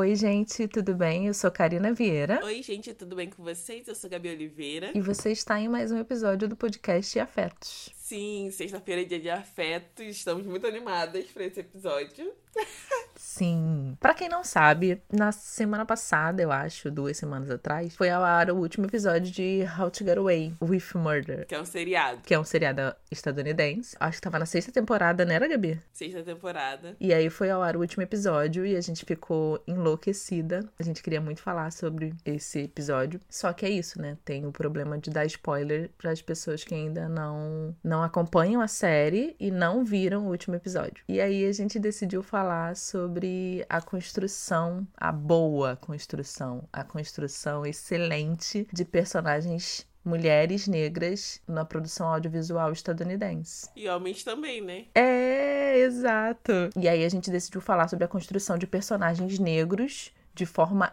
Oi, gente, tudo bem? Eu sou Karina Vieira. Oi, gente, tudo bem com vocês? Eu sou Gabi Oliveira. E você está em mais um episódio do podcast Afetos. Sim, sexta-feira é dia de afetos. Estamos muito animadas para esse episódio. Sim. Para quem não sabe, na semana passada, eu acho, duas semanas atrás, foi ao ar o último episódio de How to Get Away with Murder. Que é um seriado. Que é um seriado estadunidense. Acho que tava na sexta temporada, né, Gabi? Sexta temporada. E aí foi ao ar o último episódio e a gente ficou enlouquecida. A gente queria muito falar sobre esse episódio. Só que é isso, né? Tem o problema de dar spoiler para as pessoas que ainda não, não acompanham a série e não viram o último episódio. E aí a gente decidiu falar sobre a construção, a boa construção, a construção excelente de personagens mulheres negras na produção audiovisual estadunidense. E homens também, né? É, exato. E aí a gente decidiu falar sobre a construção de personagens negros de forma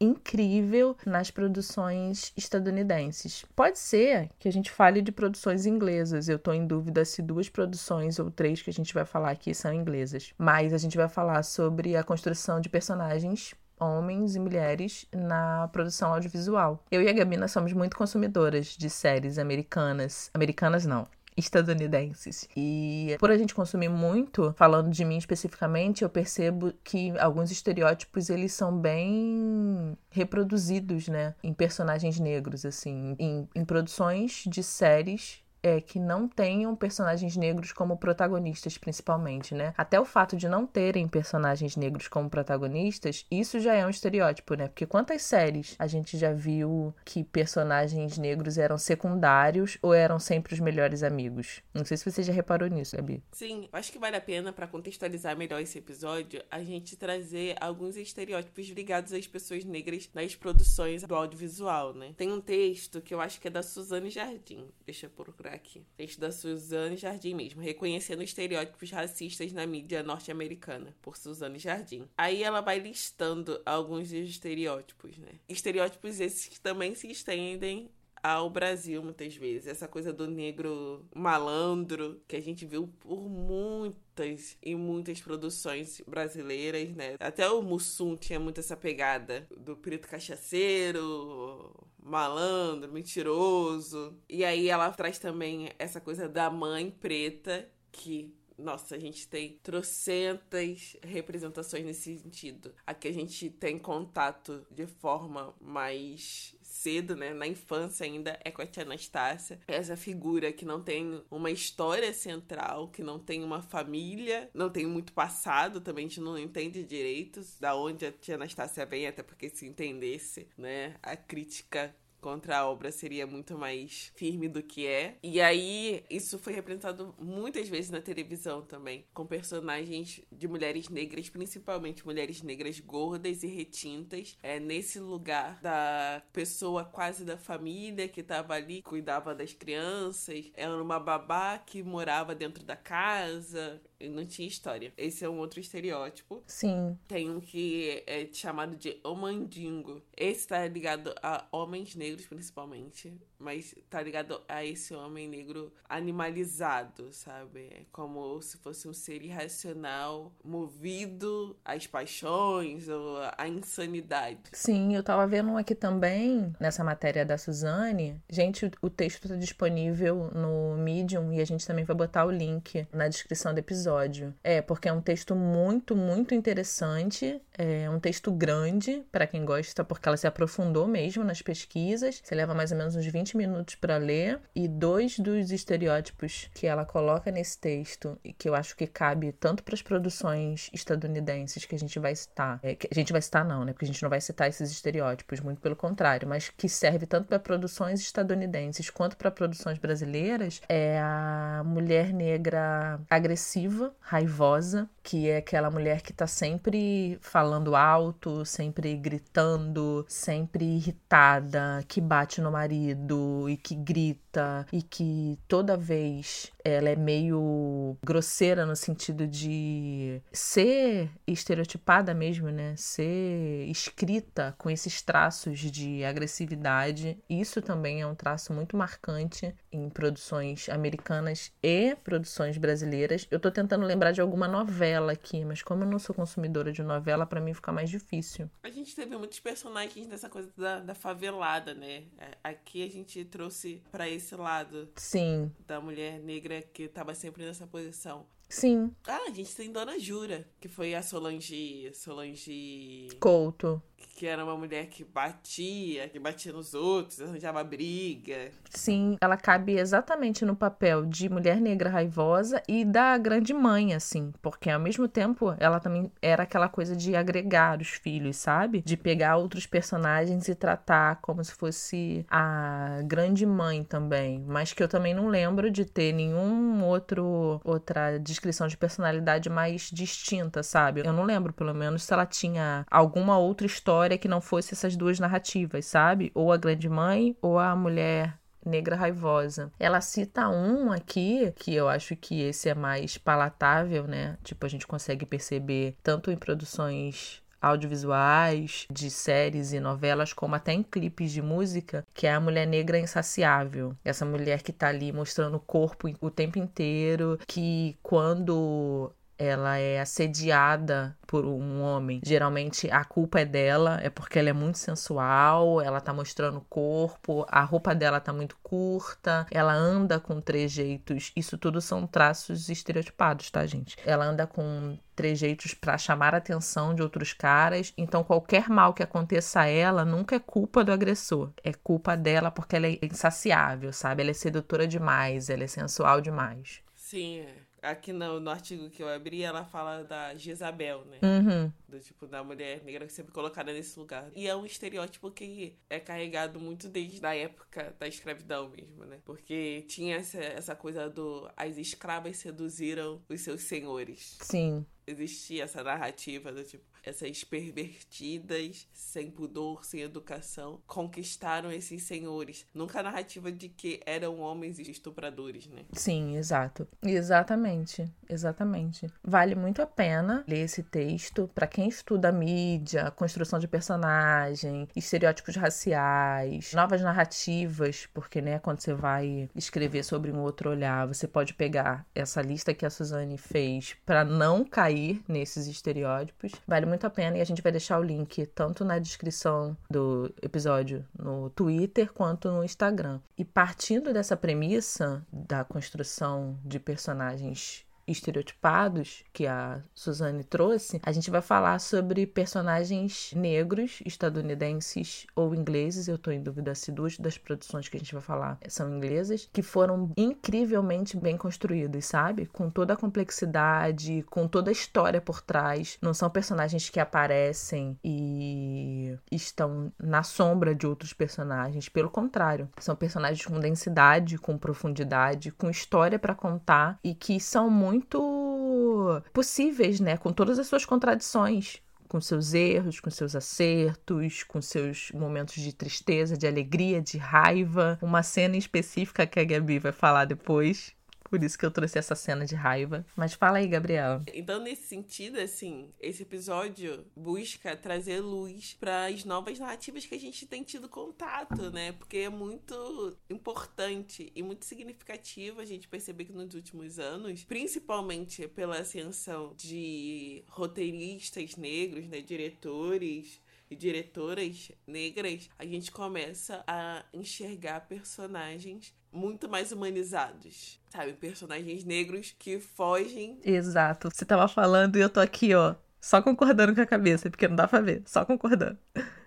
incrível nas produções estadunidenses. Pode ser que a gente fale de produções inglesas. Eu tô em dúvida se duas produções ou três que a gente vai falar aqui são inglesas. Mas a gente vai falar sobre a construção de personagens homens e mulheres na produção audiovisual. Eu e a Gabina somos muito consumidoras de séries americanas. Americanas não, estadunidenses. E por a gente consumir muito, falando de mim especificamente, eu percebo que alguns estereótipos eles são bem reproduzidos, né, em personagens negros assim, em, em produções de séries é, que não tenham personagens negros como protagonistas, principalmente, né? Até o fato de não terem personagens negros como protagonistas, isso já é um estereótipo, né? Porque quantas séries a gente já viu que personagens negros eram secundários ou eram sempre os melhores amigos? Não sei se você já reparou nisso, Gabi. Sim, acho que vale a pena, para contextualizar melhor esse episódio, a gente trazer alguns estereótipos ligados às pessoas negras nas produções do audiovisual, né? Tem um texto que eu acho que é da Suzane Jardim. Deixa eu procurar aqui. Texto da Suzane Jardim mesmo, reconhecendo estereótipos racistas na mídia norte-americana, por Suzane Jardim. Aí ela vai listando alguns dos estereótipos, né? Estereótipos esses que também se estendem ao Brasil muitas vezes. Essa coisa do negro malandro que a gente viu por muitas e muitas produções brasileiras, né? Até o Mussum tinha muito essa pegada do preto cachaceiro, malandro, mentiroso. E aí ela traz também essa coisa da mãe preta que nossa, a gente tem trocentas representações nesse sentido. Aqui a gente tem contato de forma mais cedo, né, na infância ainda, é com a tia Anastácia. Essa figura que não tem uma história central, que não tem uma família, não tem muito passado, também a gente não entende direitos da onde a tia Anastácia vem, até porque se entendesse, né, a crítica contra a obra seria muito mais firme do que é. E aí, isso foi representado muitas vezes na televisão também, com personagens de mulheres negras, principalmente mulheres negras gordas e retintas, é nesse lugar da pessoa quase da família que estava ali, cuidava das crianças, era uma babá que morava dentro da casa, não tinha história. Esse é um outro estereótipo. Sim. Tem um que é chamado de omandingo. Esse tá ligado a homens negros, principalmente. Mas tá ligado a esse homem negro animalizado, sabe? É como se fosse um ser irracional, movido às paixões ou à insanidade. Sim, eu tava vendo um aqui também, nessa matéria da Suzane. Gente, o texto tá disponível no Medium e a gente também vai botar o link na descrição do episódio episódio. É, porque é um texto muito, muito interessante. É um texto grande para quem gosta, porque ela se aprofundou mesmo nas pesquisas. Você leva mais ou menos uns 20 minutos para ler. E dois dos estereótipos que ela coloca nesse texto, e que eu acho que cabe tanto para as produções estadunidenses que a gente vai citar. É, que a gente vai citar, não, né? Porque a gente não vai citar esses estereótipos, muito pelo contrário, mas que serve tanto para produções estadunidenses quanto para produções brasileiras, é a mulher negra agressiva raivosa, que é aquela mulher que tá sempre falando alto, sempre gritando, sempre irritada, que bate no marido e que grita e que toda vez ela é meio grosseira no sentido de ser estereotipada mesmo, né? Ser escrita com esses traços de agressividade. Isso também é um traço muito marcante em produções americanas e produções brasileiras. Eu tô tentando lembrar de alguma novela aqui, mas como eu não sou consumidora de novela, para mim fica mais difícil. A gente teve muitos personagens dessa coisa da, da favelada, né? É, aqui a gente trouxe para esse lado. Sim. Da mulher negra que tava sempre nessa posição. Sim. Ah, a gente tem Dona Jura, que foi a Solange. Solange. Couto que era uma mulher que batia, que batia nos outros, arranjava briga. Sim, ela cabe exatamente no papel de mulher negra raivosa e da grande mãe, assim, porque ao mesmo tempo ela também era aquela coisa de agregar os filhos, sabe? De pegar outros personagens e tratar como se fosse a grande mãe também, mas que eu também não lembro de ter nenhum outro outra descrição de personalidade mais distinta, sabe? Eu não lembro, pelo menos, se ela tinha alguma outra história história que não fosse essas duas narrativas, sabe? Ou a grande mãe ou a mulher negra raivosa. Ela cita um aqui que eu acho que esse é mais palatável, né? Tipo, a gente consegue perceber tanto em produções audiovisuais, de séries e novelas, como até em clipes de música, que é a mulher negra insaciável. Essa mulher que tá ali mostrando o corpo o tempo inteiro, que quando ela é assediada por um homem. Geralmente a culpa é dela, é porque ela é muito sensual, ela tá mostrando o corpo, a roupa dela tá muito curta, ela anda com trejeitos. Isso tudo são traços estereotipados, tá, gente? Ela anda com trejeitos para chamar a atenção de outros caras. Então, qualquer mal que aconteça a ela nunca é culpa do agressor. É culpa dela porque ela é insaciável, sabe? Ela é sedutora demais, ela é sensual demais. Sim, é. Aqui no, no artigo que eu abri, ela fala da Jezabel, né? Uhum. Do tipo, da mulher negra sempre colocada nesse lugar. E é um estereótipo que é carregado muito desde a época da escravidão mesmo, né? Porque tinha essa, essa coisa do as escravas seduziram os seus senhores. Sim existia essa narrativa do tipo, essas pervertidas, sem pudor, sem educação, conquistaram esses senhores. Nunca a narrativa de que eram homens estupradores, né? Sim, exato. Exatamente, exatamente. Vale muito a pena ler esse texto para quem estuda mídia, construção de personagem, estereótipos raciais, novas narrativas, porque né, quando você vai escrever sobre um outro olhar, você pode pegar essa lista que a Suzane fez para não cair cair nesses estereótipos. Vale muito a pena e a gente vai deixar o link tanto na descrição do episódio no Twitter quanto no Instagram. E partindo dessa premissa da construção de personagens estereotipados que a Suzane trouxe, a gente vai falar sobre personagens negros, estadunidenses ou ingleses. Eu estou em dúvida se duas das produções que a gente vai falar são inglesas, que foram incrivelmente bem construídas, sabe? Com toda a complexidade, com toda a história por trás. Não são personagens que aparecem e estão na sombra de outros personagens. Pelo contrário, são personagens com densidade, com profundidade, com história para contar e que são muito muito possíveis, né? Com todas as suas contradições com seus erros, com seus acertos, com seus momentos de tristeza, de alegria, de raiva. Uma cena específica que a Gabi vai falar depois, por isso que eu trouxe essa cena de raiva. Mas fala aí, Gabriela. Então, nesse sentido, assim, esse episódio busca trazer luz para as novas narrativas que a gente tem tido contato, né? Porque é muito importante e muito significativo a gente perceber que nos últimos anos, principalmente pela ascensão de roteiristas negros, né, diretores, e diretoras negras, a gente começa a enxergar personagens muito mais humanizados. Sabe? Personagens negros que fogem. Exato. Você tava falando e eu tô aqui, ó, só concordando com a cabeça, porque não dá pra ver, só concordando.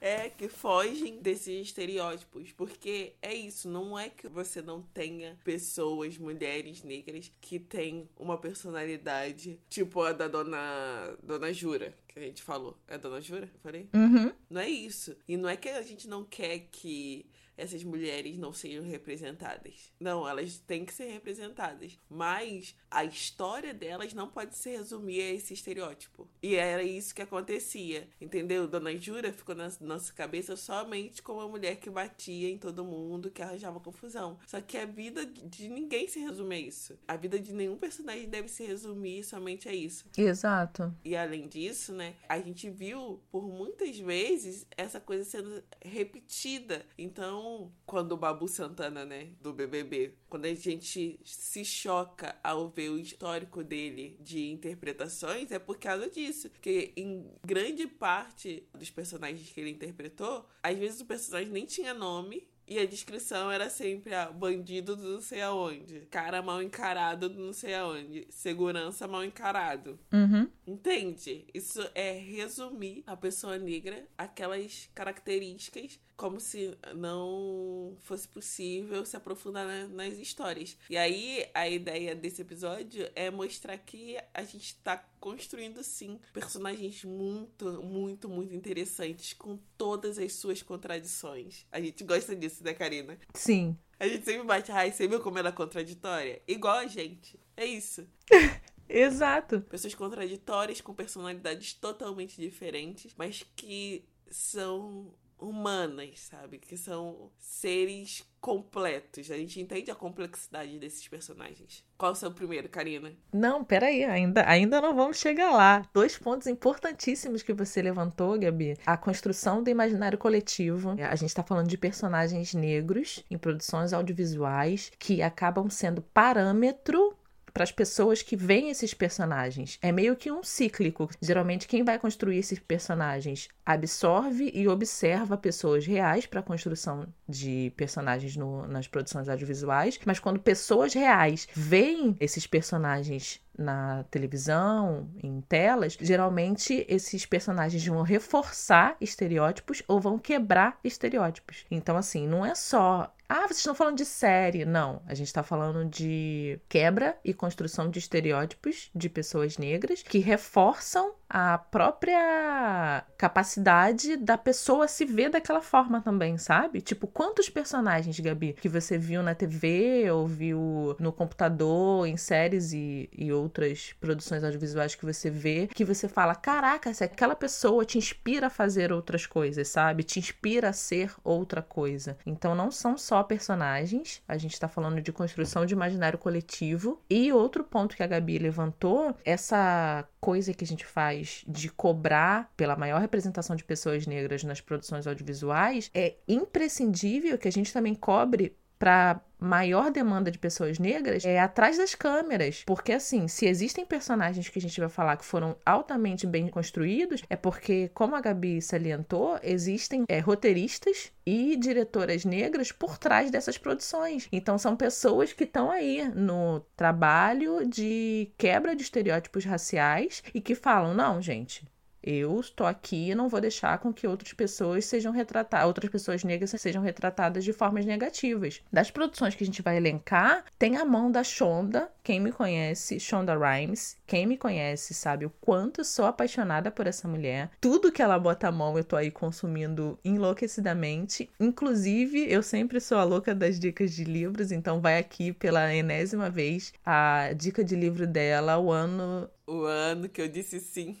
é que fogem desses estereótipos, porque é isso, não é que você não tenha pessoas, mulheres negras que têm uma personalidade tipo a da dona dona Jura, que a gente falou. É a dona Jura? Eu falei? Uhum. Não é isso. E não é que a gente não quer que essas mulheres não sejam representadas. Não, elas têm que ser representadas. Mas a história delas não pode se resumir a esse estereótipo. E era isso que acontecia, entendeu? Dona Jura ficou na nossa cabeça somente como uma mulher que batia em todo mundo, que arranjava confusão. Só que a vida de ninguém se resume a isso. A vida de nenhum personagem deve se resumir somente a isso. Exato. E além disso, né, a gente viu por muitas vezes essa coisa sendo repetida. Então, quando o Babu Santana, né, do BBB, quando a gente se choca ao ver o histórico dele de interpretações, é por causa disso. Que em grande parte dos personagens que ele interpretou, às vezes o personagem nem tinha nome, e a descrição era sempre a ah, bandido do não sei aonde, cara mal encarado do não sei aonde, segurança mal encarado. Uhum. Entende? Isso é resumir a pessoa negra, aquelas características como se não fosse possível se aprofundar na, nas histórias. E aí a ideia desse episódio é mostrar que a gente está construindo sim personagens muito, muito, muito interessantes com todas as suas contradições. A gente gosta disso, né, Karina? Sim. A gente sempre bate raiz, você viu como ela é contraditória? Igual a gente. É isso. Exato. Pessoas contraditórias com personalidades totalmente diferentes, mas que são humanas, sabe? Que são seres completos. A gente entende a complexidade desses personagens. Qual é o seu primeiro, Karina? Não, peraí, ainda, ainda não vamos chegar lá. Dois pontos importantíssimos que você levantou, Gabi. A construção do imaginário coletivo. A gente está falando de personagens negros em produções audiovisuais que acabam sendo parâmetro para as pessoas que veem esses personagens. É meio que um cíclico. Geralmente, quem vai construir esses personagens absorve e observa pessoas reais para a construção de personagens no, nas produções audiovisuais, mas quando pessoas reais veem esses personagens na televisão, em telas, geralmente esses personagens vão reforçar estereótipos ou vão quebrar estereótipos. Então, assim, não é só ah, vocês estão falando de série. Não, a gente está falando de quebra e construção de estereótipos de pessoas negras que reforçam a própria capacidade da pessoa se ver daquela forma também, sabe? Tipo, quantos personagens, Gabi, que você viu na TV ou viu no computador, em séries e, e outras produções audiovisuais que você vê, que você fala: caraca, se aquela pessoa te inspira a fazer outras coisas, sabe? Te inspira a ser outra coisa. Então, não são só personagens, a gente tá falando de construção de imaginário coletivo. E outro ponto que a Gabi levantou, essa coisa que a gente faz de cobrar pela maior representação de pessoas negras nas produções audiovisuais, é imprescindível que a gente também cobre para maior demanda de pessoas negras é atrás das câmeras. Porque, assim, se existem personagens que a gente vai falar que foram altamente bem construídos, é porque, como a Gabi salientou, existem é, roteiristas e diretoras negras por trás dessas produções. Então, são pessoas que estão aí no trabalho de quebra de estereótipos raciais e que falam: não, gente, eu estou aqui e não vou deixar com que outras pessoas sejam retratadas, outras pessoas negras sejam retratadas de formas negativas. Das produções que a gente vai elencar, tem a mão da Shonda, quem me conhece, Shonda Rhimes, quem me conhece sabe o quanto sou apaixonada por essa mulher. Tudo que ela bota a mão eu tô aí consumindo enlouquecidamente. Inclusive, eu sempre sou a louca das dicas de livros, então vai aqui pela enésima vez a dica de livro dela, o ano o ano que eu disse sim.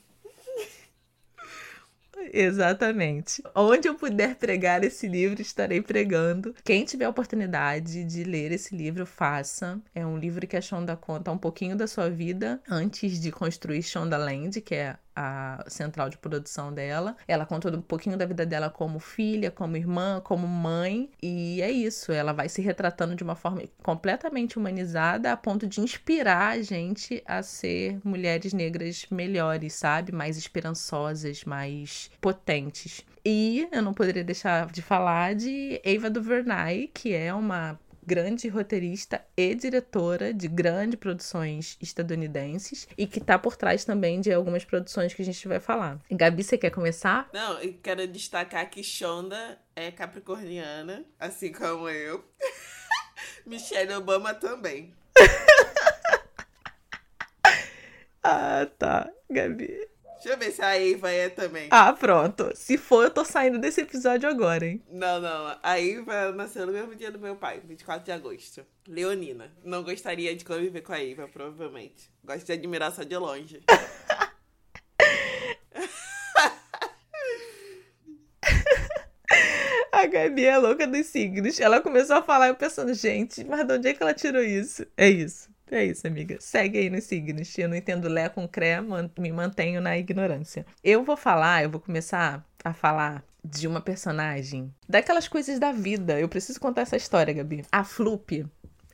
Exatamente. Onde eu puder pregar esse livro, estarei pregando. Quem tiver oportunidade de ler esse livro, faça. É um livro que a Shonda conta um pouquinho da sua vida antes de construir Shonda Land, que é a central de produção dela. Ela conta um pouquinho da vida dela como filha, como irmã, como mãe, e é isso. Ela vai se retratando de uma forma completamente humanizada a ponto de inspirar a gente a ser mulheres negras melhores, sabe? Mais esperançosas, mais potentes. E eu não poderia deixar de falar de Eva DuVernay, que é uma grande roteirista e diretora de grandes produções estadunidenses e que tá por trás também de algumas produções que a gente vai falar. Gabi, você quer começar? Não, eu quero destacar que Shonda é capricorniana, assim como eu. Michelle Obama também. ah, tá, Gabi. Deixa eu ver se a Eva é também. Ah, pronto. Se for, eu tô saindo desse episódio agora, hein? Não, não. A Eva nasceu no mesmo dia do meu pai, 24 de agosto. Leonina. Não gostaria de conviver com a Eva, provavelmente. Gosto de admirar só de longe. A Gabi é louca dos signos. Ela começou a falar, eu pensando, gente, mas de onde é que ela tirou isso? É isso. É isso, amiga. Segue aí nos signos. Eu não entendo Lé com Cré, me mantenho na ignorância. Eu vou falar, eu vou começar a falar de uma personagem, daquelas coisas da vida. Eu preciso contar essa história, Gabi. A Floop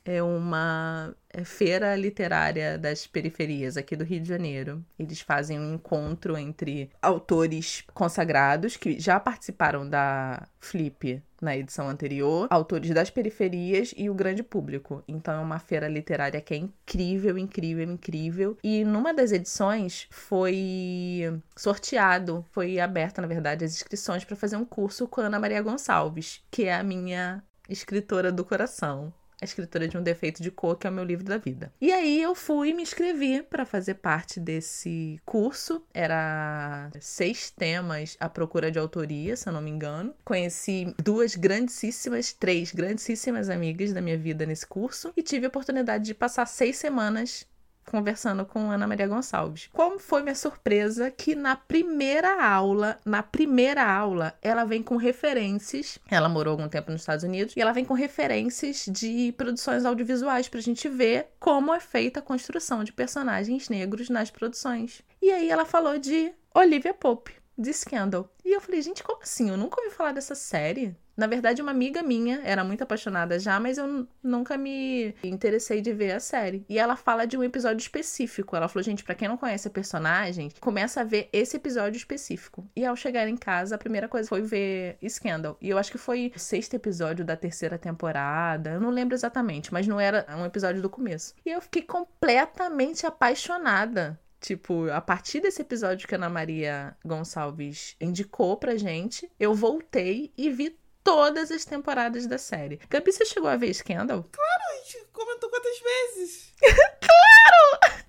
é uma é feira literária das periferias aqui do Rio de Janeiro. Eles fazem um encontro entre autores consagrados que já participaram da Flip na edição anterior, autores das periferias e o grande público. Então é uma feira literária que é incrível, incrível, incrível. E numa das edições foi sorteado, foi aberta, na verdade, as inscrições para fazer um curso com a Ana Maria Gonçalves, que é a minha escritora do coração a escritora de um defeito de cor, que é o meu livro da vida. E aí eu fui e me inscrevi para fazer parte desse curso. Era seis temas à procura de autoria, se eu não me engano. Conheci duas grandíssimas, três grandíssimas amigas da minha vida nesse curso e tive a oportunidade de passar seis semanas conversando com Ana Maria Gonçalves. Como foi minha surpresa que na primeira aula, na primeira aula, ela vem com referências. Ela morou algum tempo nos Estados Unidos e ela vem com referências de produções audiovisuais pra gente ver como é feita a construção de personagens negros nas produções. E aí ela falou de Olivia Pope, de Scandal. E eu falei, gente, como assim? Eu nunca ouvi falar dessa série. Na verdade, uma amiga minha era muito apaixonada já, mas eu nunca me interessei de ver a série. E ela fala de um episódio específico. Ela falou, gente, para quem não conhece a personagem, começa a ver esse episódio específico. E ao chegar em casa, a primeira coisa foi ver Scandal. E eu acho que foi o sexto episódio da terceira temporada. Eu não lembro exatamente, mas não era um episódio do começo. E eu fiquei completamente apaixonada Tipo, a partir desse episódio que a Ana Maria Gonçalves indicou pra gente, eu voltei e vi todas as temporadas da série. Gabi, você chegou a ver Scandal? Claro, a gente comentou quantas vezes? claro!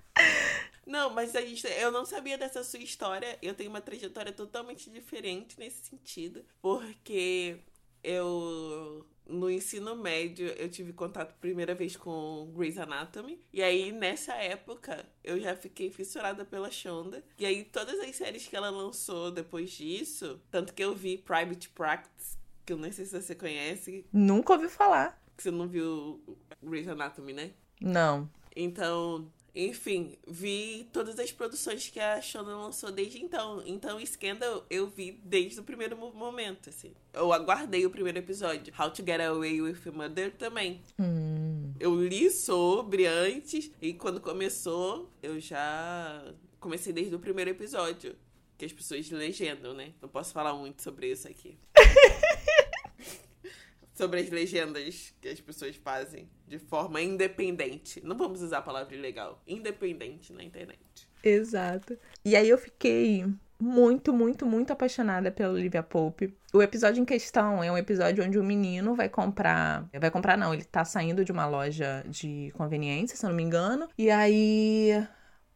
Não, mas a gente, eu não sabia dessa sua história. Eu tenho uma trajetória totalmente diferente nesse sentido. Porque eu no ensino médio eu tive contato primeira vez com Grey's Anatomy. E aí, nessa época, eu já fiquei fissurada pela Shonda. E aí, todas as séries que ela lançou depois disso, tanto que eu vi Private Practice, que eu não sei se você conhece. Nunca ouvi falar. Que você não viu Grey's Anatomy, né? Não. Então, enfim, vi todas as produções que a Shonda lançou desde então. Então, Scandal eu vi desde o primeiro momento, assim. Eu aguardei o primeiro episódio. How to Get Away with Mother também. Hum. Eu li sobre antes e quando começou, eu já comecei desde o primeiro episódio. Que as pessoas legendam, né? Não posso falar muito sobre isso aqui. Sobre as legendas que as pessoas fazem de forma independente. Não vamos usar a palavra ilegal. Independente na internet. Exato. E aí eu fiquei muito, muito, muito apaixonada pela Olivia Pope. O episódio em questão é um episódio onde o menino vai comprar. Vai comprar, não, ele tá saindo de uma loja de conveniência, se eu não me engano. E aí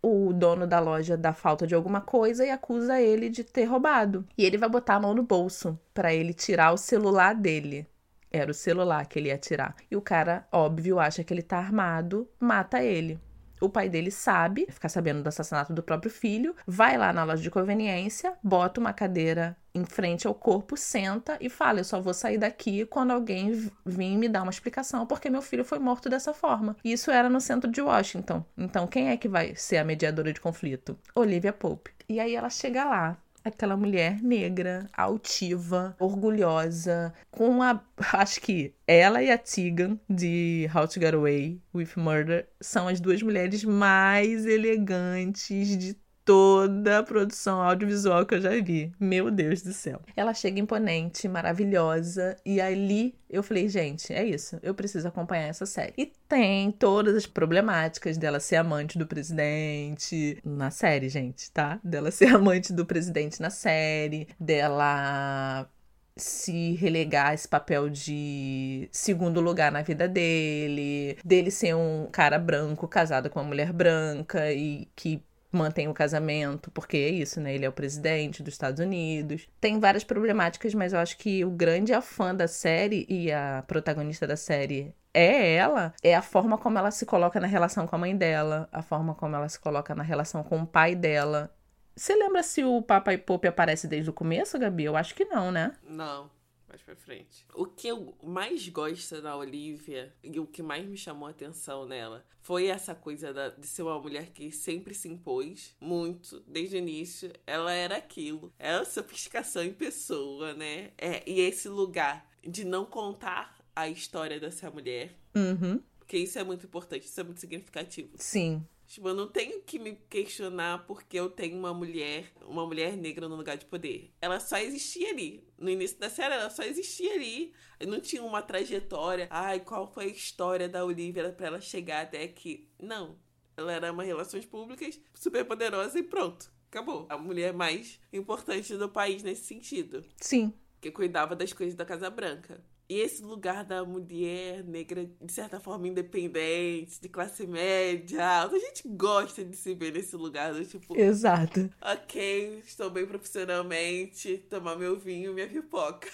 o dono da loja dá falta de alguma coisa e acusa ele de ter roubado. E ele vai botar a mão no bolso para ele tirar o celular dele. Era o celular que ele ia tirar. E o cara, óbvio, acha que ele tá armado, mata ele. O pai dele sabe, fica sabendo do assassinato do próprio filho, vai lá na loja de conveniência, bota uma cadeira em frente ao corpo, senta e fala: Eu só vou sair daqui quando alguém vir me dar uma explicação, porque meu filho foi morto dessa forma. Isso era no centro de Washington. Então, quem é que vai ser a mediadora de conflito? Olivia Pope. E aí ela chega lá, aquela mulher negra, altiva, orgulhosa, com a. Acho que ela e a Tegan de How to Get Away with Murder são as duas mulheres mais elegantes de toda a produção audiovisual que eu já vi. Meu Deus do céu. Ela chega imponente, maravilhosa, e ali eu falei, gente, é isso, eu preciso acompanhar essa série. E tem todas as problemáticas dela ser amante do presidente na série, gente, tá? Dela ser amante do presidente na série, dela se relegar esse papel de segundo lugar na vida dele, dele ser um cara branco casado com uma mulher branca e que mantém o casamento, porque é isso, né? Ele é o presidente dos Estados Unidos. Tem várias problemáticas, mas eu acho que o grande afã da série e a protagonista da série é ela, é a forma como ela se coloca na relação com a mãe dela, a forma como ela se coloca na relação com o pai dela. Você lembra se o Papai Pope aparece desde o começo, Gabi? Eu acho que não, né? Não mais pra frente. O que eu mais gosto da Olivia e o que mais me chamou a atenção nela foi essa coisa da, de ser uma mulher que sempre se impôs muito, desde o início. Ela era aquilo. Ela é sofisticação em pessoa, né? É, e esse lugar de não contar a história dessa mulher. Uhum. Porque isso é muito importante, isso é muito significativo. Sim. Tipo, eu não tenho que me questionar porque eu tenho uma mulher, uma mulher negra no lugar de poder. Ela só existia ali. No início da série, ela só existia ali. Não tinha uma trajetória. Ai, qual foi a história da Olivia para ela chegar até aqui? Não. Ela era uma relações públicas super poderosa e pronto. Acabou. A mulher mais importante do país nesse sentido. Sim. Que cuidava das coisas da Casa Branca. E esse lugar da mulher negra, de certa forma, independente, de classe média alta, a gente gosta de se ver nesse lugar do tipo. Exato. Ok, estou bem profissionalmente, tomar meu vinho, minha pipoca.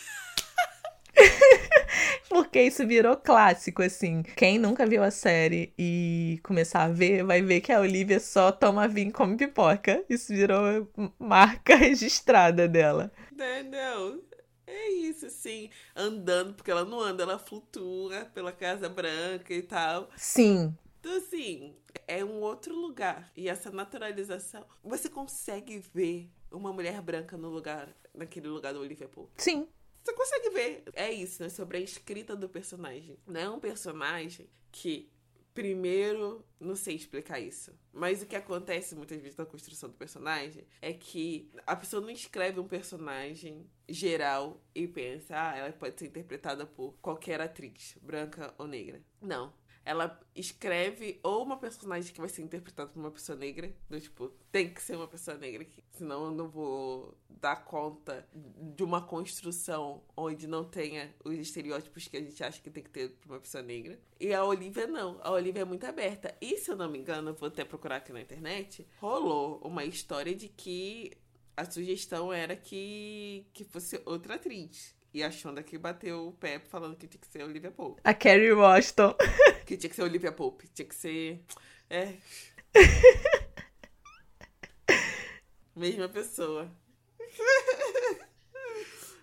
Porque isso virou clássico, assim. Quem nunca viu a série e começar a ver, vai ver que a Olivia só toma vinho como pipoca. Isso virou marca registrada dela. Não, não. É isso, assim, andando, porque ela não anda, ela flutua pela Casa Branca e tal. Sim. Então, assim, é um outro lugar. E essa naturalização, você consegue ver uma mulher branca no lugar, naquele lugar do Olivia Pope. Sim. Você consegue ver. É isso, né? Sobre a escrita do personagem. Não é um personagem que Primeiro, não sei explicar isso. Mas o que acontece muitas vezes na construção do personagem é que a pessoa não escreve um personagem geral e pensa, ah, ela pode ser interpretada por qualquer atriz, branca ou negra. Não ela escreve ou uma personagem que vai ser interpretada por uma pessoa negra, do tipo, tem que ser uma pessoa negra, senão eu não vou dar conta de uma construção onde não tenha os estereótipos que a gente acha que tem que ter para uma pessoa negra. E a Olivia não, a Olivia é muito aberta. E se eu não me engano, vou até procurar aqui na internet, rolou uma história de que a sugestão era que, que fosse outra atriz. E a Shonda que bateu o pé falando que tinha que ser a Olivia Pope. A Carrie Washington. Que tinha que ser a Olivia Pope. Tinha que ser. É. Mesma pessoa.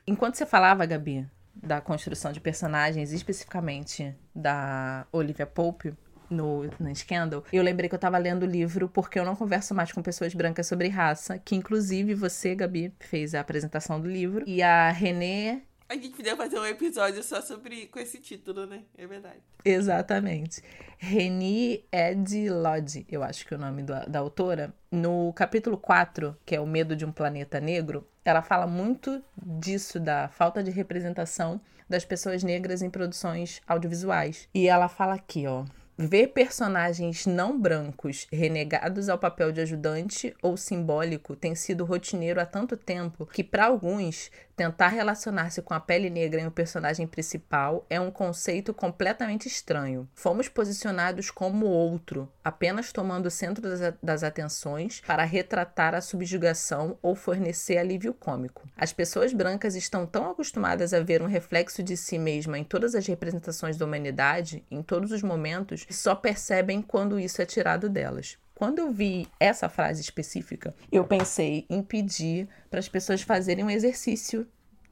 Enquanto você falava, Gabi, da construção de personagens, especificamente da Olivia Pope, no, no Scandal, eu lembrei que eu tava lendo o livro Porque Eu Não Converso Mais com Pessoas Brancas sobre Raça, que inclusive você, Gabi, fez a apresentação do livro, e a Renée a gente podia fazer um episódio só sobre com esse título, né? É verdade. Exatamente. Reni Ed Lodge, eu acho que é o nome da, da autora, no capítulo 4, que é O Medo de um Planeta Negro, ela fala muito disso, da falta de representação das pessoas negras em produções audiovisuais. E ela fala aqui, ó. Ver personagens não brancos renegados ao papel de ajudante ou simbólico tem sido rotineiro há tanto tempo que, para alguns, tentar relacionar-se com a pele negra em um personagem principal é um conceito completamente estranho. Fomos posicionados como outro, apenas tomando o centro das, atenções para retratar a subjugação ou fornecer alívio cômico. As pessoas brancas estão tão acostumadas a ver um reflexo de si mesma em todas as representações da humanidade, em todos os momentos, que só percebem quando isso é tirado delas. Quando eu vi essa frase específica, eu pensei em pedir para as pessoas fazerem um exercício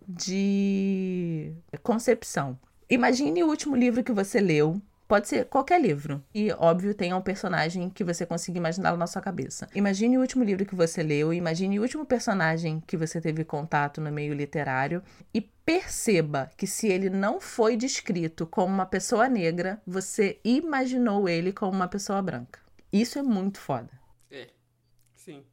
de concepção. Imagine o último livro que você leu. Pode ser qualquer livro. E, óbvio, tenha um personagem que você consiga imaginar na sua cabeça. Imagine o último livro que você leu, imagine o último personagem que você teve contato no meio literário e perceba que se ele não foi descrito como uma pessoa negra, você imaginou ele como uma pessoa branca. Isso é muito foda. É, sim.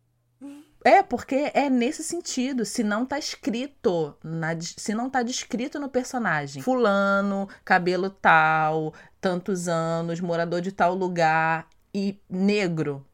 É, porque é nesse sentido. Se não tá escrito, na, se não tá descrito no personagem, fulano, cabelo tal, tantos anos, morador de tal lugar e negro,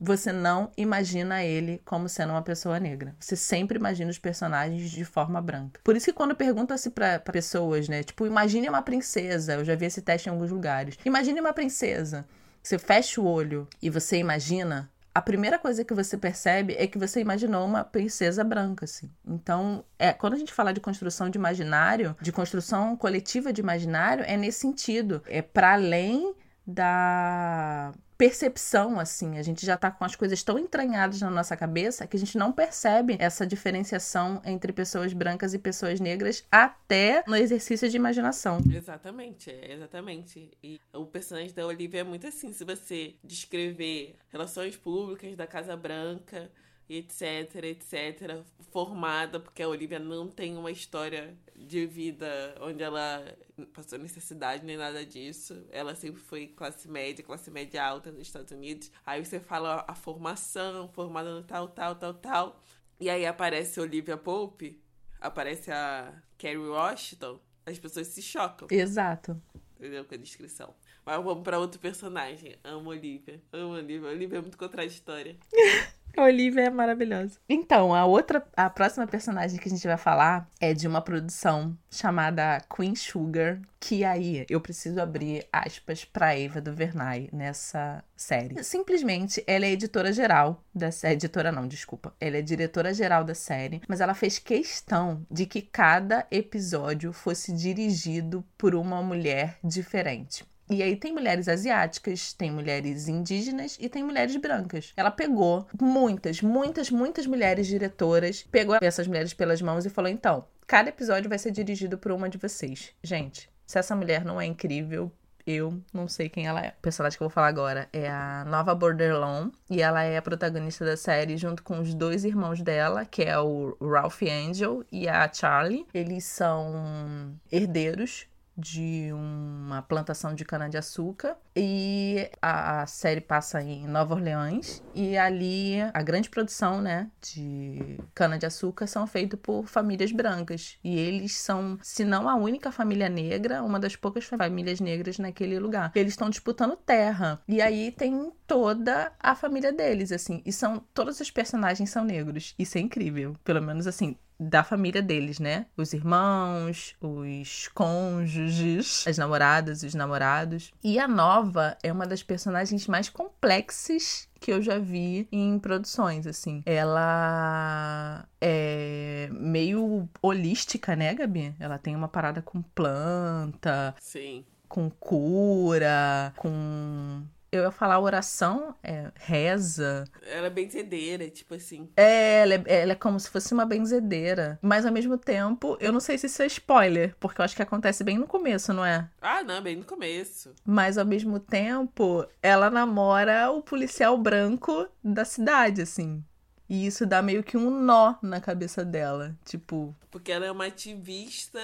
você não imagina ele como sendo uma pessoa negra. Você sempre imagina os personagens de forma branca. Por isso que quando pergunta-se para pessoas, né, tipo, imagine uma princesa, eu já vi esse teste em alguns lugares. Imagine uma princesa. Você fecha o olho e você imagina a primeira coisa que você percebe é que você imaginou uma princesa branca, assim. Então, é, quando a gente fala de construção de imaginário, de construção coletiva de imaginário, é nesse sentido. É para além da percepção, assim. A gente já tá com as coisas tão entranhadas na nossa cabeça que a gente não percebe essa diferenciação entre pessoas brancas e pessoas negras até no exercício de imaginação. Exatamente, exatamente. E o personagem da Olivia é muito assim. Se você descrever relações públicas da Casa Branca etc, etc, formada, porque a Olivia não tem uma história de vida onde ela passou necessidade nem nada disso. Ela sempre foi classe média, classe média alta nos Estados Unidos. Aí você fala a formação, formada no tal, tal, tal, tal. E aí aparece a Olivia Pope, aparece a Kerry Washington, as pessoas se chocam. Exato. Entendeu? Com a descrição. Mas vamos para outro personagem. Amo Olivia. Amo Olivia. Olivia é muito contraditória. A Olivia é maravilhosa. Então, a outra, a próxima personagem que a gente vai falar é de uma produção chamada Queen Sugar, que aí eu preciso abrir aspas pra Eva do Vernay nessa série. Simplesmente, ela é editora geral da série. Editora não, desculpa. Ela é diretora geral da série, mas ela fez questão de que cada episódio fosse dirigido por uma mulher diferente. E aí tem mulheres asiáticas, tem mulheres indígenas e tem mulheres brancas. Ela pegou muitas, muitas, muitas mulheres diretoras, pegou essas mulheres pelas mãos e falou: então, cada episódio vai ser dirigido por uma de vocês. Gente, se essa mulher não é incrível, eu não sei quem ela é. O personagem que eu vou falar agora é a Nova Borderlon e ela é a protagonista da série junto com os dois irmãos dela, que é o Ralph Angel e a Charlie. Eles são herdeiros de uma plantação de cana-de-açúcar. E a, a, série passa em Nova Orleans. E ali a grande produção, né, de cana-de-açúcar são feitos por famílias brancas. E eles são, se não a única família negra, uma das poucas famílias negras naquele lugar. Eles estão disputando terra. E aí tem toda a família deles, assim, e são todos os personagens são negros. Isso é incrível, pelo menos assim, da família deles, né? Os irmãos, os cônjuges, as namoradas, os namorados. E a Nova é uma das personagens mais complexas que eu já vi em produções, assim. Ela é meio holística, né, Gabi? Ela tem uma parada com planta. Sim. Com cura, com eu ia falar oração, é, reza. Ela é benzedeira, tipo assim. É ela, é, ela é como se fosse uma benzedeira. Mas ao mesmo tempo, eu não sei se isso é spoiler, porque eu acho que acontece bem no começo, não é? Ah, não, bem no começo. Mas ao mesmo tempo, ela namora o policial branco da cidade, assim. E isso dá meio que um nó na cabeça dela. Tipo. Porque ela é uma ativista,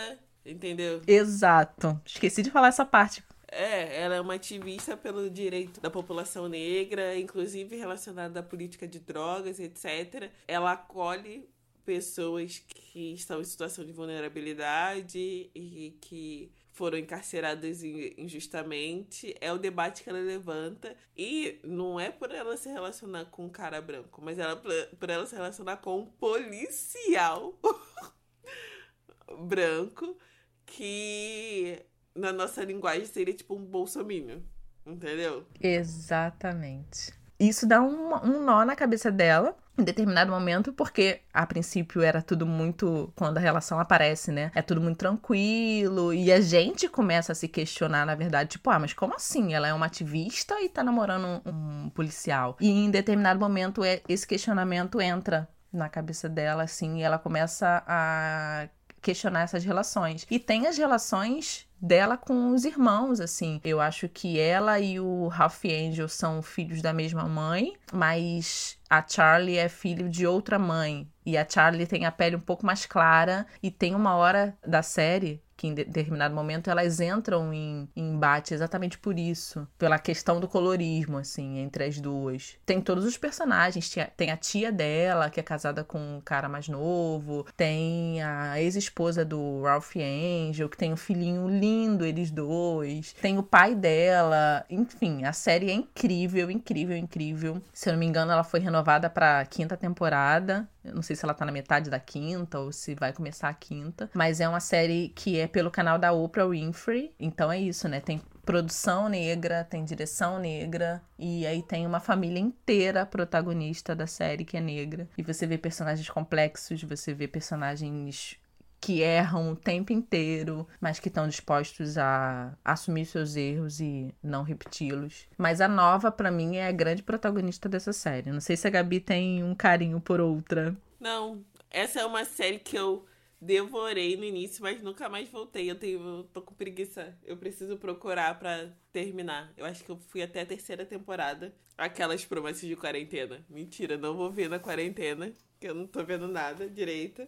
entendeu? Exato. Esqueci de falar essa parte. É, ela é uma ativista pelo direito da população negra, inclusive relacionada à política de drogas, etc. Ela acolhe pessoas que estão em situação de vulnerabilidade e que foram encarceradas injustamente. É o debate que ela levanta. E não é por ela se relacionar com um cara branco, mas ela por ela se relacionar com um policial branco que na nossa linguagem seria tipo um bolsominion. Entendeu? Exatamente. Isso dá um, um nó na cabeça dela em determinado momento, porque a princípio era tudo muito. Quando a relação aparece, né? É tudo muito tranquilo. E a gente começa a se questionar, na verdade, tipo, ah, mas como assim? Ela é uma ativista e tá namorando um, um policial. E em determinado momento, é, esse questionamento entra na cabeça dela, assim, e ela começa a questionar essas relações. E tem as relações dela com os irmãos, assim. Eu acho que ela e o Ralph Angel são filhos da mesma mãe, mas a Charlie é filho de outra mãe. E a Charlie tem a pele um pouco mais clara e tem uma hora da série que em determinado momento elas entram em, em embate exatamente por isso, pela questão do colorismo, assim, entre as duas. Tem todos os personagens, tem a tia dela, que é casada com um cara mais novo, tem a ex-esposa do Ralph Angel, que tem um filhinho lindo, eles dois, tem o pai dela, enfim, a série é incrível, incrível, incrível. Se eu não me engano, ela foi renovada para quinta temporada. Eu não sei se ela tá na metade da quinta ou se vai começar a quinta, mas é uma série que é pelo canal da Oprah Winfrey. Então é isso, né? Tem produção negra, tem direção negra, e aí tem uma família inteira protagonista da série que é negra. E você vê personagens complexos, você vê personagens que erram o tempo inteiro, mas que estão dispostos a assumir seus erros e não repeti-los. Mas a nova, para mim, é a grande protagonista dessa série. Não sei se a Gabi tem um carinho por outra. Não, essa é uma série que eu devorei no início, mas nunca mais voltei. Eu tenho, eu tô com preguiça. Eu preciso procurar para terminar. Eu acho que eu fui até a terceira temporada. Aquelas promessas de quarentena. Mentira, não vou ver na quarentena, que eu não tô vendo nada direito.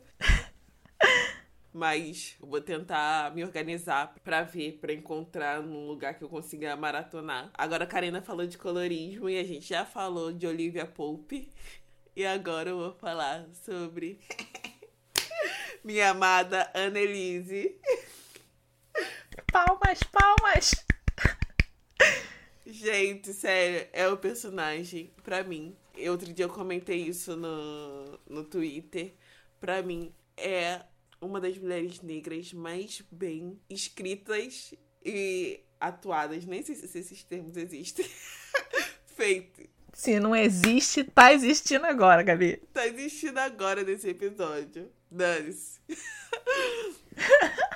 Mas eu vou tentar me organizar para ver, para encontrar num lugar que eu consiga maratonar. Agora a Karina falou de colorismo e a gente já falou de Olivia Pope. E agora eu vou falar sobre minha amada Annelise. Palmas, palmas! Gente, sério, é o personagem, pra mim. Outro dia eu comentei isso no, no Twitter. Pra mim, é uma das mulheres negras mais bem escritas e atuadas. Nem sei se esses termos existem. Feito. Se não existe, tá existindo agora, Gabi. Tá existindo agora nesse episódio. Dane-se.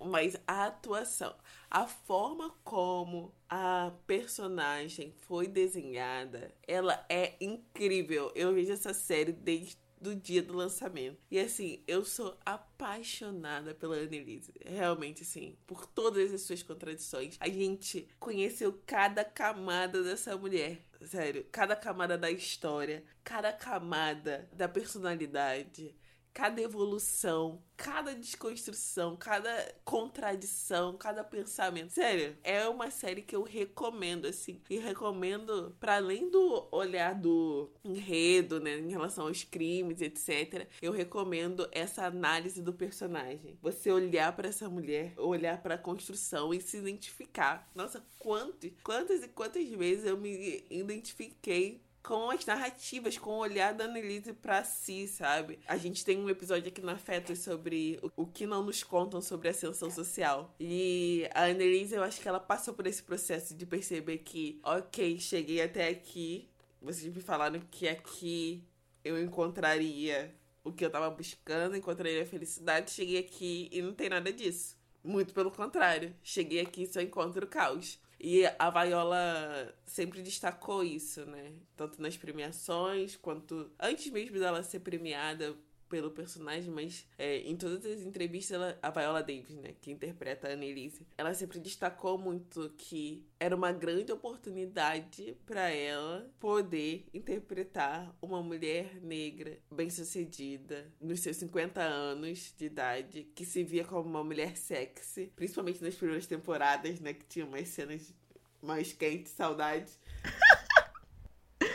Mas a atuação, a forma como a personagem foi desenhada, ela é incrível. Eu vejo essa série desde do dia do lançamento. E assim, eu sou apaixonada pela Annelise. Realmente, assim, por todas as suas contradições. A gente conheceu cada camada dessa mulher. Sério, cada camada da história, cada camada da personalidade cada evolução, cada desconstrução, cada contradição, cada pensamento. Sério, é uma série que eu recomendo, assim. E recomendo, para além do olhar do enredo, né, em relação aos crimes, etc., eu recomendo essa análise do personagem. Você olhar para essa mulher, olhar para a construção e se identificar. Nossa, quantas, quantas e quantas vezes eu me identifiquei com as narrativas, com o olhar da Annelise pra si, sabe? A gente tem um episódio aqui na Fetos sobre o, que não nos contam sobre a ascensão social. E a Annelise, eu acho que ela passou por esse processo de perceber que, ok, cheguei até aqui, vocês me falaram que aqui eu encontraria o que eu tava buscando, encontraria a felicidade, cheguei aqui e não tem nada disso. Muito pelo contrário, cheguei aqui e só encontro o caos. E a Viola sempre destacou isso, né? Tanto nas premiações quanto antes mesmo dela ser premiada pelo personagem, mas é, em todas as entrevistas, ela, a Viola Davis, né, que interpreta a Annelise, ela sempre destacou muito que era uma grande oportunidade para ela poder interpretar uma mulher negra bem-sucedida nos seus 50 anos de idade, que se via como uma mulher sexy, principalmente nas primeiras temporadas, né, que tinha umas cenas mais quentes, saudades.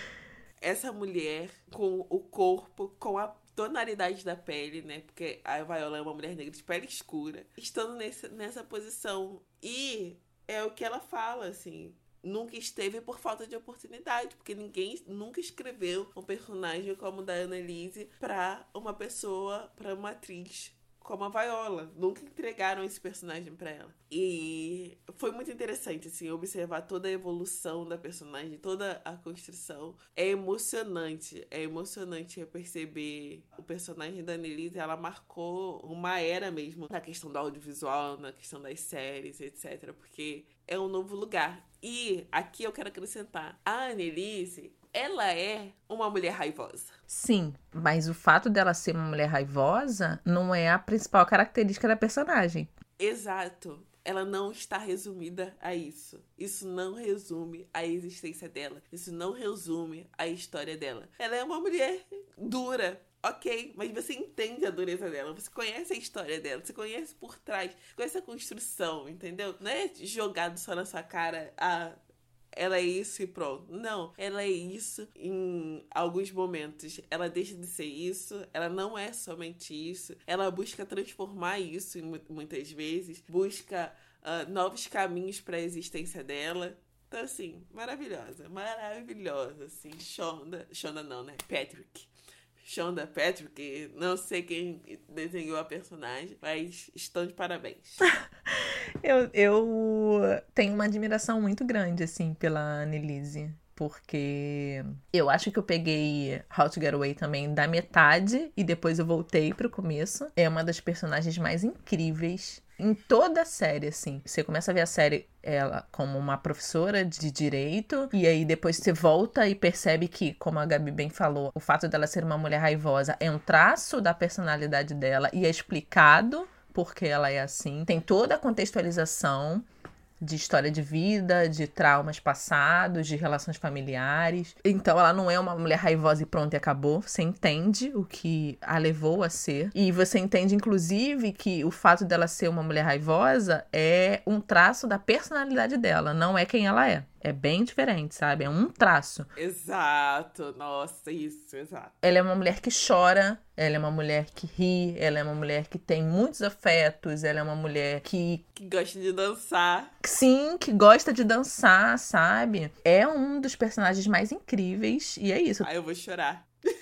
Essa mulher com o corpo, com a tonalidade da pele, né? Porque a Viola é uma mulher negra de pele escura, estando nesse, nessa posição. E é o que ela fala, assim. Nunca esteve por falta de oportunidade, porque ninguém nunca escreveu um personagem como da Annalise pra uma pessoa, pra uma atriz como a Viola. Nunca entregaram esse personagem para ela. E foi muito interessante, assim, observar toda a evolução da personagem, toda a construção. É emocionante, é emocionante perceber o personagem da Annelise, ela marcou uma era mesmo na questão do audiovisual, na questão das séries, etc. Porque é um novo lugar. E aqui eu quero acrescentar, a Annelise ela é uma mulher raivosa. Sim, mas o fato dela ser uma mulher raivosa não é a principal característica da personagem. Exato. Ela não está resumida a isso. Isso não resume a existência dela. Isso não resume a história dela. Ela é uma mulher dura, Ok, mas você entende a dureza dela, você conhece a história dela, você conhece por trás, conhece a construção, entendeu? Não é jogado só na sua cara, ah, ela é isso e pronto. Não, ela é isso em alguns momentos. Ela deixa de ser isso, ela não é somente isso. Ela busca transformar isso muitas vezes, busca uh, novos caminhos para a existência dela. Então, assim, maravilhosa, maravilhosa, assim. Shonda, Shonda não, né? Patrick. Shonda Patrick, não sei quem desenhou a personagem, mas estão de parabéns. eu, eu tenho uma admiração muito grande, assim, pela Annelise. Porque eu acho que eu peguei How to Get Away também da metade e depois eu voltei pro começo. É uma das personagens mais incríveis em toda a série, assim. Você começa a ver a série ela como uma professora de direito, e aí depois você volta e percebe que, como a Gabi bem falou, o fato dela ser uma mulher raivosa é um traço da personalidade dela e é explicado porque ela é assim. Tem toda a contextualização de história de vida, de traumas passados, de relações familiares. Então ela não é uma mulher raivosa e pronto e acabou. Você entende o que a levou a ser. E você entende, inclusive, que o fato dela ser uma mulher raivosa é um traço da personalidade dela, não é quem ela é. É bem diferente, sabe? É um traço. Exato. Nossa, isso, exato. Ela é uma mulher que chora, ela é uma mulher que ri, ela é uma mulher que tem muitos afetos, ela é uma mulher que. Que gosta de dançar. Sim, que gosta de dançar, sabe? É um dos personagens mais incríveis e é isso. Ai, eu vou chorar.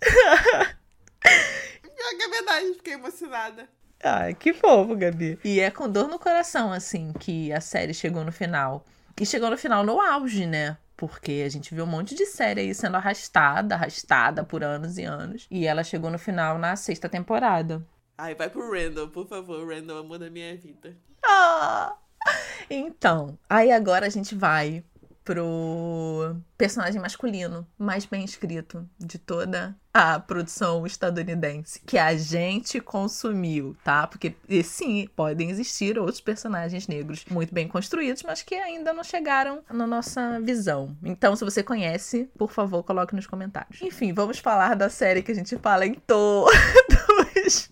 é verdade, fiquei emocionada. Ai, que fofo, Gabi. E é com dor no coração, assim, que a série chegou no final. E chegou no final no auge, né? Porque a gente viu um monte de série aí sendo arrastada, arrastada por anos e anos. E ela chegou no final na sexta temporada. Ai, vai pro Randall, por favor. Randall, amor da minha vida. Ah! Então, aí agora a gente vai pro personagem masculino mais bem escrito de toda a produção estadunidense que a gente consumiu, tá? Porque sim, podem existir outros personagens negros muito bem construídos, mas que ainda não chegaram na nossa visão. Então, se você conhece, por favor, coloque nos comentários. Enfim, vamos falar da série que a gente fala em todos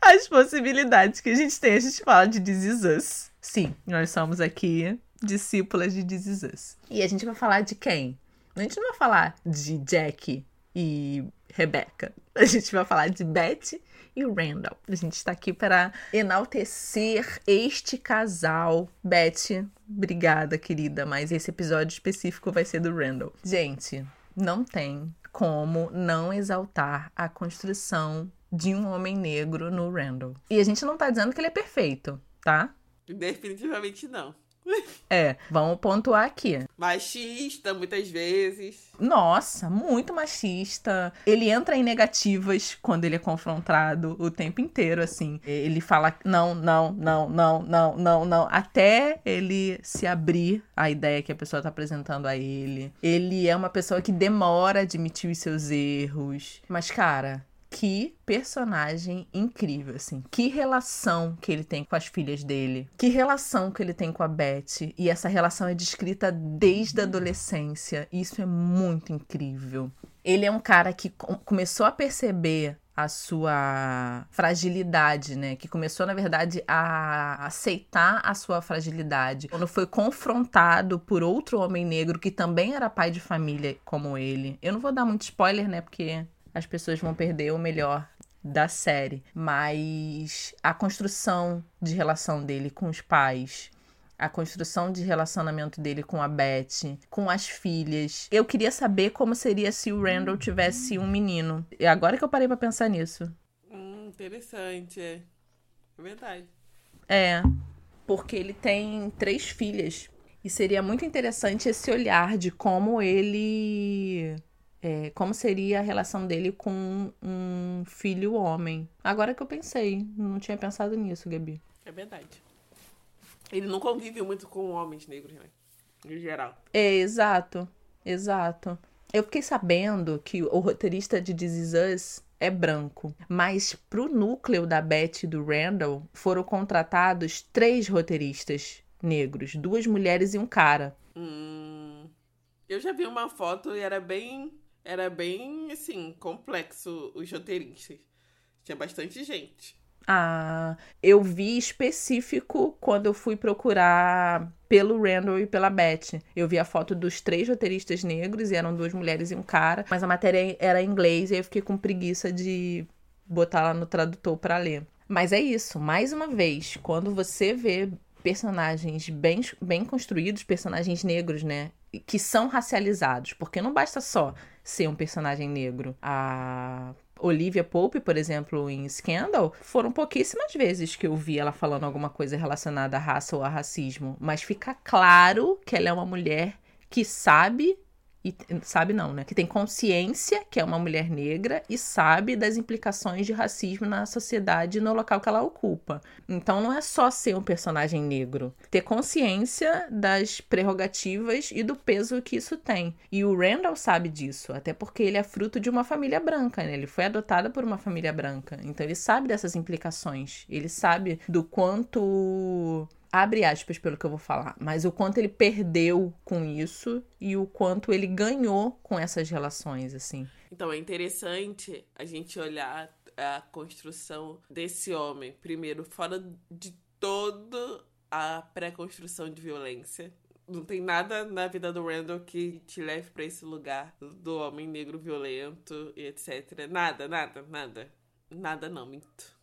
as possibilidades que a gente tem. A gente fala de This. Sim, nós somos aqui discípulas de This Is Us. E a gente vai falar de quem? A gente não vai falar de Jack e Rebecca. A gente vai falar de Beth e Randall. A gente está aqui para enaltecer este casal. Beth, obrigada, querida, mas esse episódio específico vai ser do Randall. Gente, não tem como não exaltar a construção de um homem negro no Randall. E a gente não tá dizendo que ele é perfeito, tá? Definitivamente não. É, vamos pontuar aqui. Machista, muitas vezes. Nossa, muito machista. Ele entra em negativas quando ele é confrontado o tempo inteiro, assim. Ele fala não, não, não, não, não, não, não, até ele se abrir a ideia que a pessoa tá apresentando a ele. Ele é uma pessoa que demora a admitir os seus erros. Mas, cara, que personagem incrível, assim. Que relação que ele tem com as filhas dele. Que relação que ele tem com a Beth. E essa relação é descrita desde a adolescência. Isso é muito incrível. Ele é um cara que começou a perceber a sua fragilidade, né? Que começou, na verdade, a aceitar a sua fragilidade. Quando foi confrontado por outro homem negro que também era pai de família como ele. Eu não vou dar muito spoiler, né? Porque as pessoas vão perder o melhor da série. Mas a construção de relação dele com os pais, a construção de relacionamento dele com a Beth, com as filhas. Eu queria saber como seria se o Randall tivesse um menino. E agora que eu parei para pensar nisso. Hum, interessante, é. É verdade. É, porque ele tem três filhas. E seria muito interessante esse olhar de como ele é, como seria a relação dele com um filho homem. Agora que eu pensei, não tinha pensado nisso, Gabi. É verdade. Ele não convive muito com homens negros, né? Em geral. É, exato. Exato. Eu fiquei sabendo que o roteirista de This Is Us é branco, mas pro núcleo da Beth e do Randall foram contratados três roteiristas negros, duas mulheres e um cara. Hum, eu já vi uma foto e era bem era bem, assim, complexo os roteiristas. Tinha bastante gente. Ah, eu vi específico quando eu fui procurar pelo Randall e pela Beth. Eu vi a foto dos três roteiristas negros, e eram duas mulheres e um cara, mas a matéria era em inglês e eu fiquei com preguiça de botar lá no tradutor para ler. Mas é isso, mais uma vez, quando você vê personagens bem, bem construídos, personagens negros, né? Que são racializados, porque não basta só ser um personagem negro. A Olivia Pope, por exemplo, em Scandal, foram pouquíssimas vezes que eu vi ela falando alguma coisa relacionada à raça ou a racismo. Mas fica claro que ela é uma mulher que sabe e sabe não, né? Que tem consciência que é uma mulher negra e sabe das implicações de racismo na sociedade e no local que ela ocupa. Então não é só ser um personagem negro, ter consciência das prerrogativas e do peso que isso tem. E o Randall sabe disso, até porque ele é fruto de uma família branca, né? Ele foi adotado por uma família branca. Então ele sabe dessas implicações. Ele sabe do quanto abre aspas pelo que eu vou falar, mas o quanto ele perdeu com isso e o quanto ele ganhou com essas relações, assim. Então é interessante a gente olhar a construção desse homem, primeiro, fora de toda a pré-construção de violência. Não tem nada na vida do Randall que te leve para esse lugar do homem negro violento e etc. Nada, nada, nada. Nada não, minto.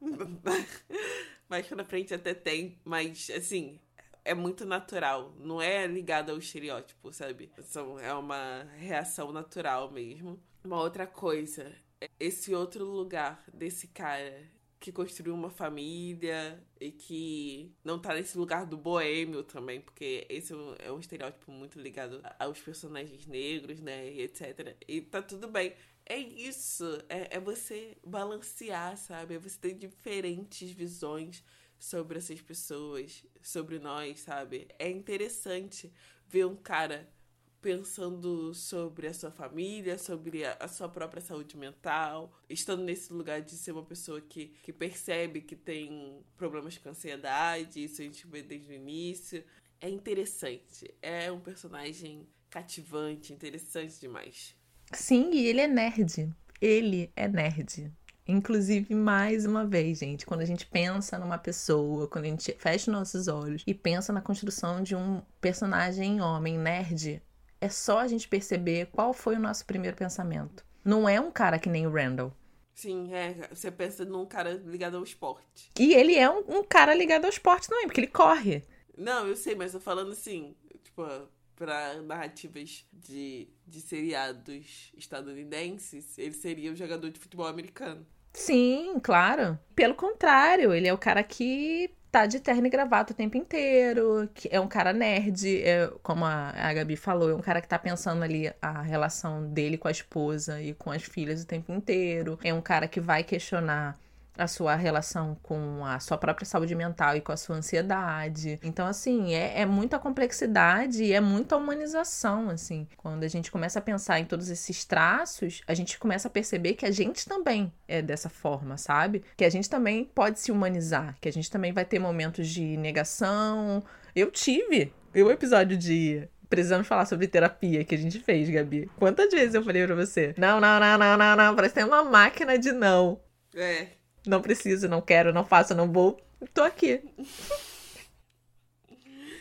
Mais pra frente até tem, mas assim, é muito natural. Não é ligado ao estereótipo, sabe? É uma reação natural mesmo. Uma outra coisa, esse outro lugar desse cara que construiu uma família e que não tá nesse lugar do boêmio também, porque esse é um estereótipo muito ligado aos personagens negros, né, e etc. E tá tudo bem. É isso, é, é você balancear, sabe? É você ter diferentes visões sobre essas pessoas, sobre nós, sabe? É interessante ver um cara pensando sobre a sua família, sobre a, sua própria saúde mental, estando nesse lugar de ser uma pessoa que, que percebe que tem problemas com ansiedade, isso a gente vê desde o início. É interessante, é um personagem cativante, interessante demais. Sim, e ele é nerd. Ele é nerd. Inclusive, mais uma vez, gente, quando a gente pensa numa pessoa, quando a gente fecha nossos olhos e pensa na construção de um personagem homem nerd, é só a gente perceber qual foi o nosso primeiro pensamento. Não é um cara que nem o Randall. Sim, é. Você pensa num cara ligado ao esporte. E ele é um, um cara ligado ao esporte também, porque ele corre. Não, eu sei, mas tô falando assim, tipo, para narrativas de, de seriados estadunidenses, ele seria o jogador de futebol americano. Sim, claro. Pelo contrário, ele é o cara que tá de terno e gravata o tempo inteiro, que é um cara nerd, é, como a, a Gabi falou, é um cara que tá pensando ali a relação dele com a esposa e com as filhas o tempo inteiro. É um cara que vai questionar a sua relação com a sua própria saúde mental e com a sua ansiedade. Então, assim, é, é muita complexidade e é muita humanização, assim. Quando a gente começa a pensar em todos esses traços, a gente começa a perceber que a gente também é dessa forma, sabe? Que a gente também pode se humanizar, que a gente também vai ter momentos de negação. Eu tive. o episódio de precisamos falar sobre terapia que a gente fez, Gabi. Quantas vezes eu falei pra você? Não, não, não, não, não, não. Parece que tem uma máquina de não. É, não preciso, não quero, não faço, não vou. Tô aqui.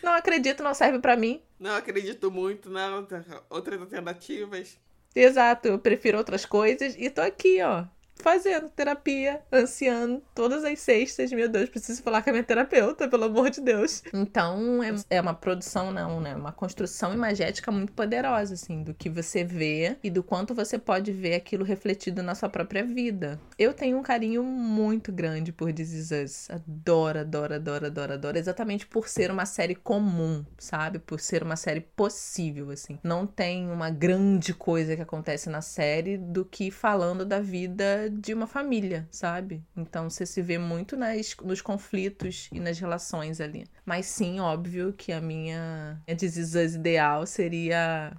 Não acredito, não serve para mim. Não acredito muito, não. Outras alternativas. Exato, eu prefiro outras coisas e tô aqui, ó fazendo terapia, ansiando todas as sextas. Meu Deus, preciso falar com a minha terapeuta, pelo amor de Deus. Então, é, é uma produção, não, né? Uma construção imagética muito poderosa, assim, do que você vê e do quanto você pode ver aquilo refletido na sua própria vida. Eu tenho um carinho muito grande por This Is Us. Adoro, adoro, adoro, adoro, adoro. Exatamente por ser uma série comum, sabe? Por ser uma série possível, assim. Não tem uma grande coisa que acontece na série do que falando da vida de uma família, sabe? Então você se vê muito nas, nos conflitos e nas relações ali. Mas sim, óbvio que a minha, This ideal seria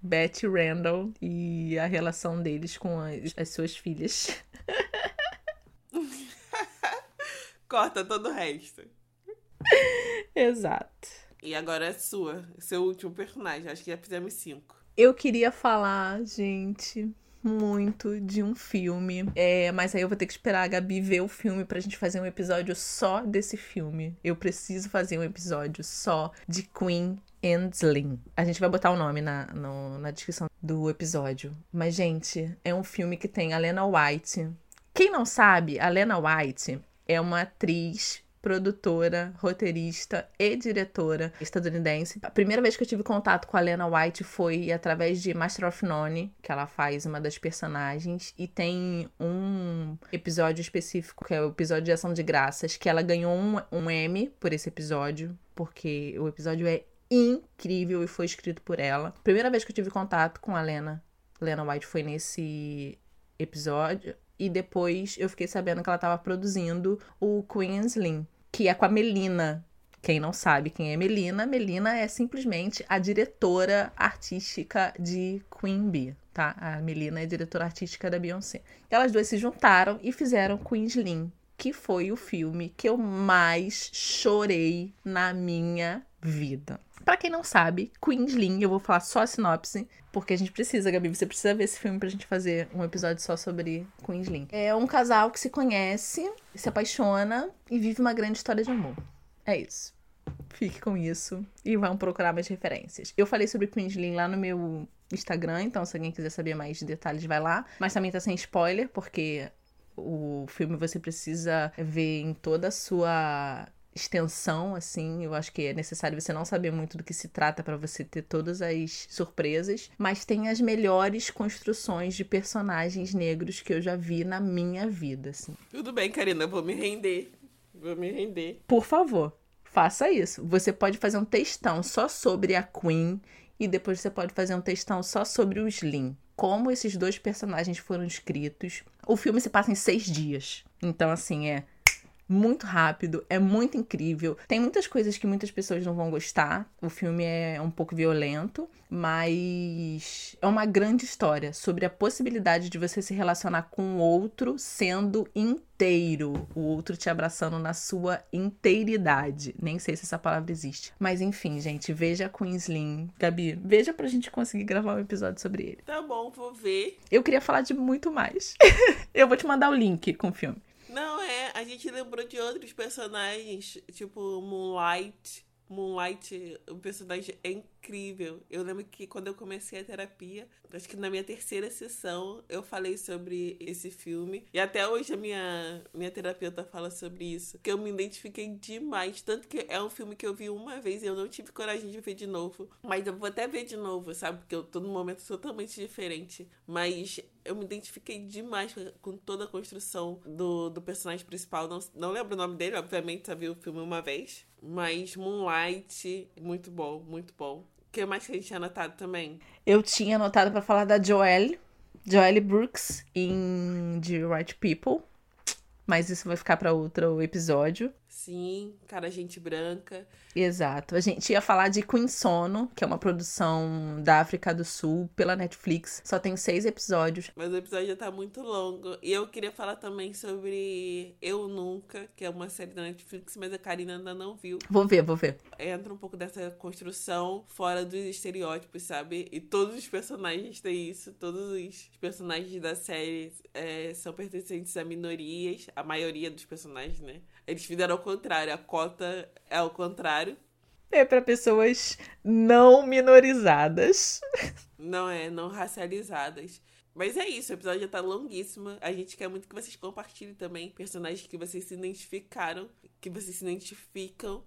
Betty Randall e a relação deles com as, as suas filhas. Corta todo o resto. Exato. E agora é sua, seu último personagem. Acho que já fizemos cinco. Eu queria falar, gente, muito de um filme. É, mas aí eu vou ter que esperar a Gabi ver o filme pra gente fazer um episódio só desse filme. Eu preciso fazer um episódio só de Queen and Slim. A gente vai botar o nome na, no, na descrição do episódio. Mas, gente, é um filme que tem a Lena White. Quem não sabe, a Lena White é uma atriz produtora, roteirista e diretora estadunidense. A primeira vez que eu tive contato com a Lena White foi através de Master of None, que ela faz uma das personagens, e tem um episódio específico, que é o episódio de Ação de Graças, que ela ganhou um, um Emmy por esse episódio, porque o episódio é incrível e foi escrito por ela. Primeira vez que eu tive contato com a Lena, Lena White foi nesse episódio. E depois eu fiquei sabendo que ela estava produzindo o Queen's Lynn, que é com a Melina. Quem não sabe quem é Melina, Melina é simplesmente a diretora artística de Queen Bee, tá? A Melina é diretora artística da Beyoncé. Elas duas se juntaram e fizeram Queen's Lynn, que foi o filme que eu mais chorei na minha vida. Para quem não sabe, Queen's Lynn, eu vou falar só a sinopse, porque a gente precisa, Gabi, você precisa ver esse filme pra gente fazer um episódio só sobre Queen's Lynn. É um casal que se conhece, se apaixona e vive uma grande história de amor. É isso. Fique com isso e vão procurar mais referências. Eu falei sobre Queen's Lynn lá no meu Instagram, então se alguém quiser saber mais detalhes, vai lá. Mas também tá sem spoiler, porque o filme você precisa ver em toda a sua extensão, assim. Eu acho que é necessário você não saber muito do que se trata para você ter todas as surpresas. Mas tem as melhores construções de personagens negros que eu já vi na minha vida, assim. Tudo bem, Karina, vou me render. Vou me render. Por favor, faça isso. Você pode fazer um textão só sobre a Queen e depois você pode fazer um textão só sobre o Slim. Como esses dois personagens foram escritos. O filme se passa em seis dias. Então, assim, é muito rápido, é muito incrível. Tem muitas coisas que muitas pessoas não vão gostar. O filme é um pouco violento, mas é uma grande história sobre a possibilidade de você se relacionar com o outro sendo inteiro, o outro te abraçando na sua inteiridade. Nem sei se essa palavra existe. Mas enfim, gente, veja Queensling. Gabi, veja pra gente conseguir gravar um episódio sobre ele. Tá bom, vou ver. Eu queria falar de muito mais. Eu vou te mandar o link com o filme. Não, é, a gente lembrou de outros personagens, tipo Moonlight. Moonlight, o personagem é incrível. Eu lembro que quando eu comecei a terapia, acho que na minha terceira sessão, eu falei sobre esse filme. E até hoje a minha, minha terapeuta fala sobre isso. Que eu me identifiquei demais. Tanto que é um filme que eu vi uma vez e eu não tive coragem de ver de novo. Mas eu vou até ver de novo, sabe? Porque eu tô num momento totalmente diferente. Mas eu me identifiquei demais com toda a construção do, do personagem principal. Não, não lembro o nome dele, obviamente, só vi o filme uma vez. Mas Moonlight, muito bom, muito bom que mais que a gente tinha anotado também? Eu tinha anotado para falar da Joelle, Joelle Brooks em The Right People. Mas isso vai ficar para outro episódio. Sim, cara, gente branca. Exato. A gente ia falar de Queen Sono, que é uma produção da África do Sul pela Netflix. Só tem seis episódios. Mas o episódio já tá muito longo. E eu queria falar também sobre Eu Nunca, que é uma série da Netflix, mas a Karina ainda não viu. Vou ver, vou ver. Entra um pouco dessa construção fora dos estereótipos, sabe? E todos os personagens têm isso. Todos os personagens da série é, são pertencentes a minorias. A maioria dos personagens, né? Eles fizeram ao contrário. A cota é ao contrário. É para pessoas não minorizadas. Não é, não racializadas. Mas é isso, o episódio já tá longuíssimo. A gente quer muito que vocês compartilhem também personagens que vocês se identificaram, que vocês se identificam,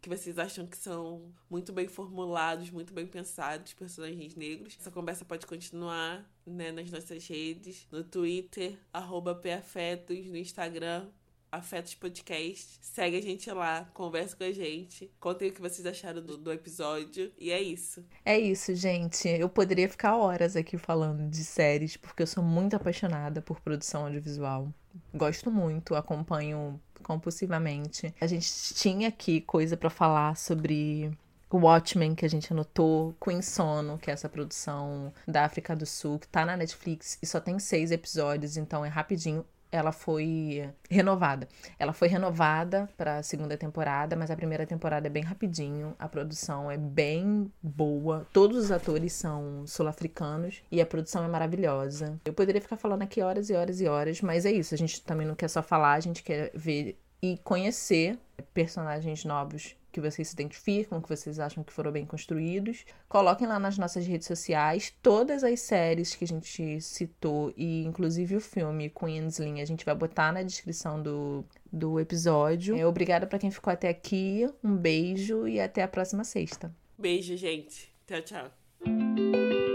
que vocês acham que são muito bem formulados, muito bem pensados, personagens negros. Essa conversa pode continuar né, nas nossas redes, no Twitter, arroba PAfetos, no Instagram, Afetos Podcast. Segue a gente lá, conversa com a gente, contem o que vocês acharam do, do, episódio. E é isso. É isso, gente. Eu poderia ficar horas aqui falando de séries, porque eu sou muito apaixonada por produção audiovisual. Gosto muito, acompanho compulsivamente. A gente tinha aqui coisa para falar sobre o Watchmen, que a gente anotou, Queen Sono, que é essa produção da África do Sul, que tá na Netflix e só tem seis episódios, então é rapidinho ela foi renovada. Ela foi renovada para a segunda temporada, mas a primeira temporada é bem rapidinho, a produção é bem boa, todos os atores são sul-africanos e a produção é maravilhosa. Eu poderia ficar falando aqui horas e horas e horas, mas é isso, a gente também não quer só falar, a gente quer ver e conhecer personagens novos que vocês se identificam, que vocês acham que foram bem construídos. Coloquem lá nas nossas redes sociais todas as séries que a gente citou e inclusive o filme Queensling, a gente vai botar na descrição do, do episódio. É, obrigada para quem ficou até aqui. Um beijo e até a próxima sexta. Beijo, gente. Tchau, tchau.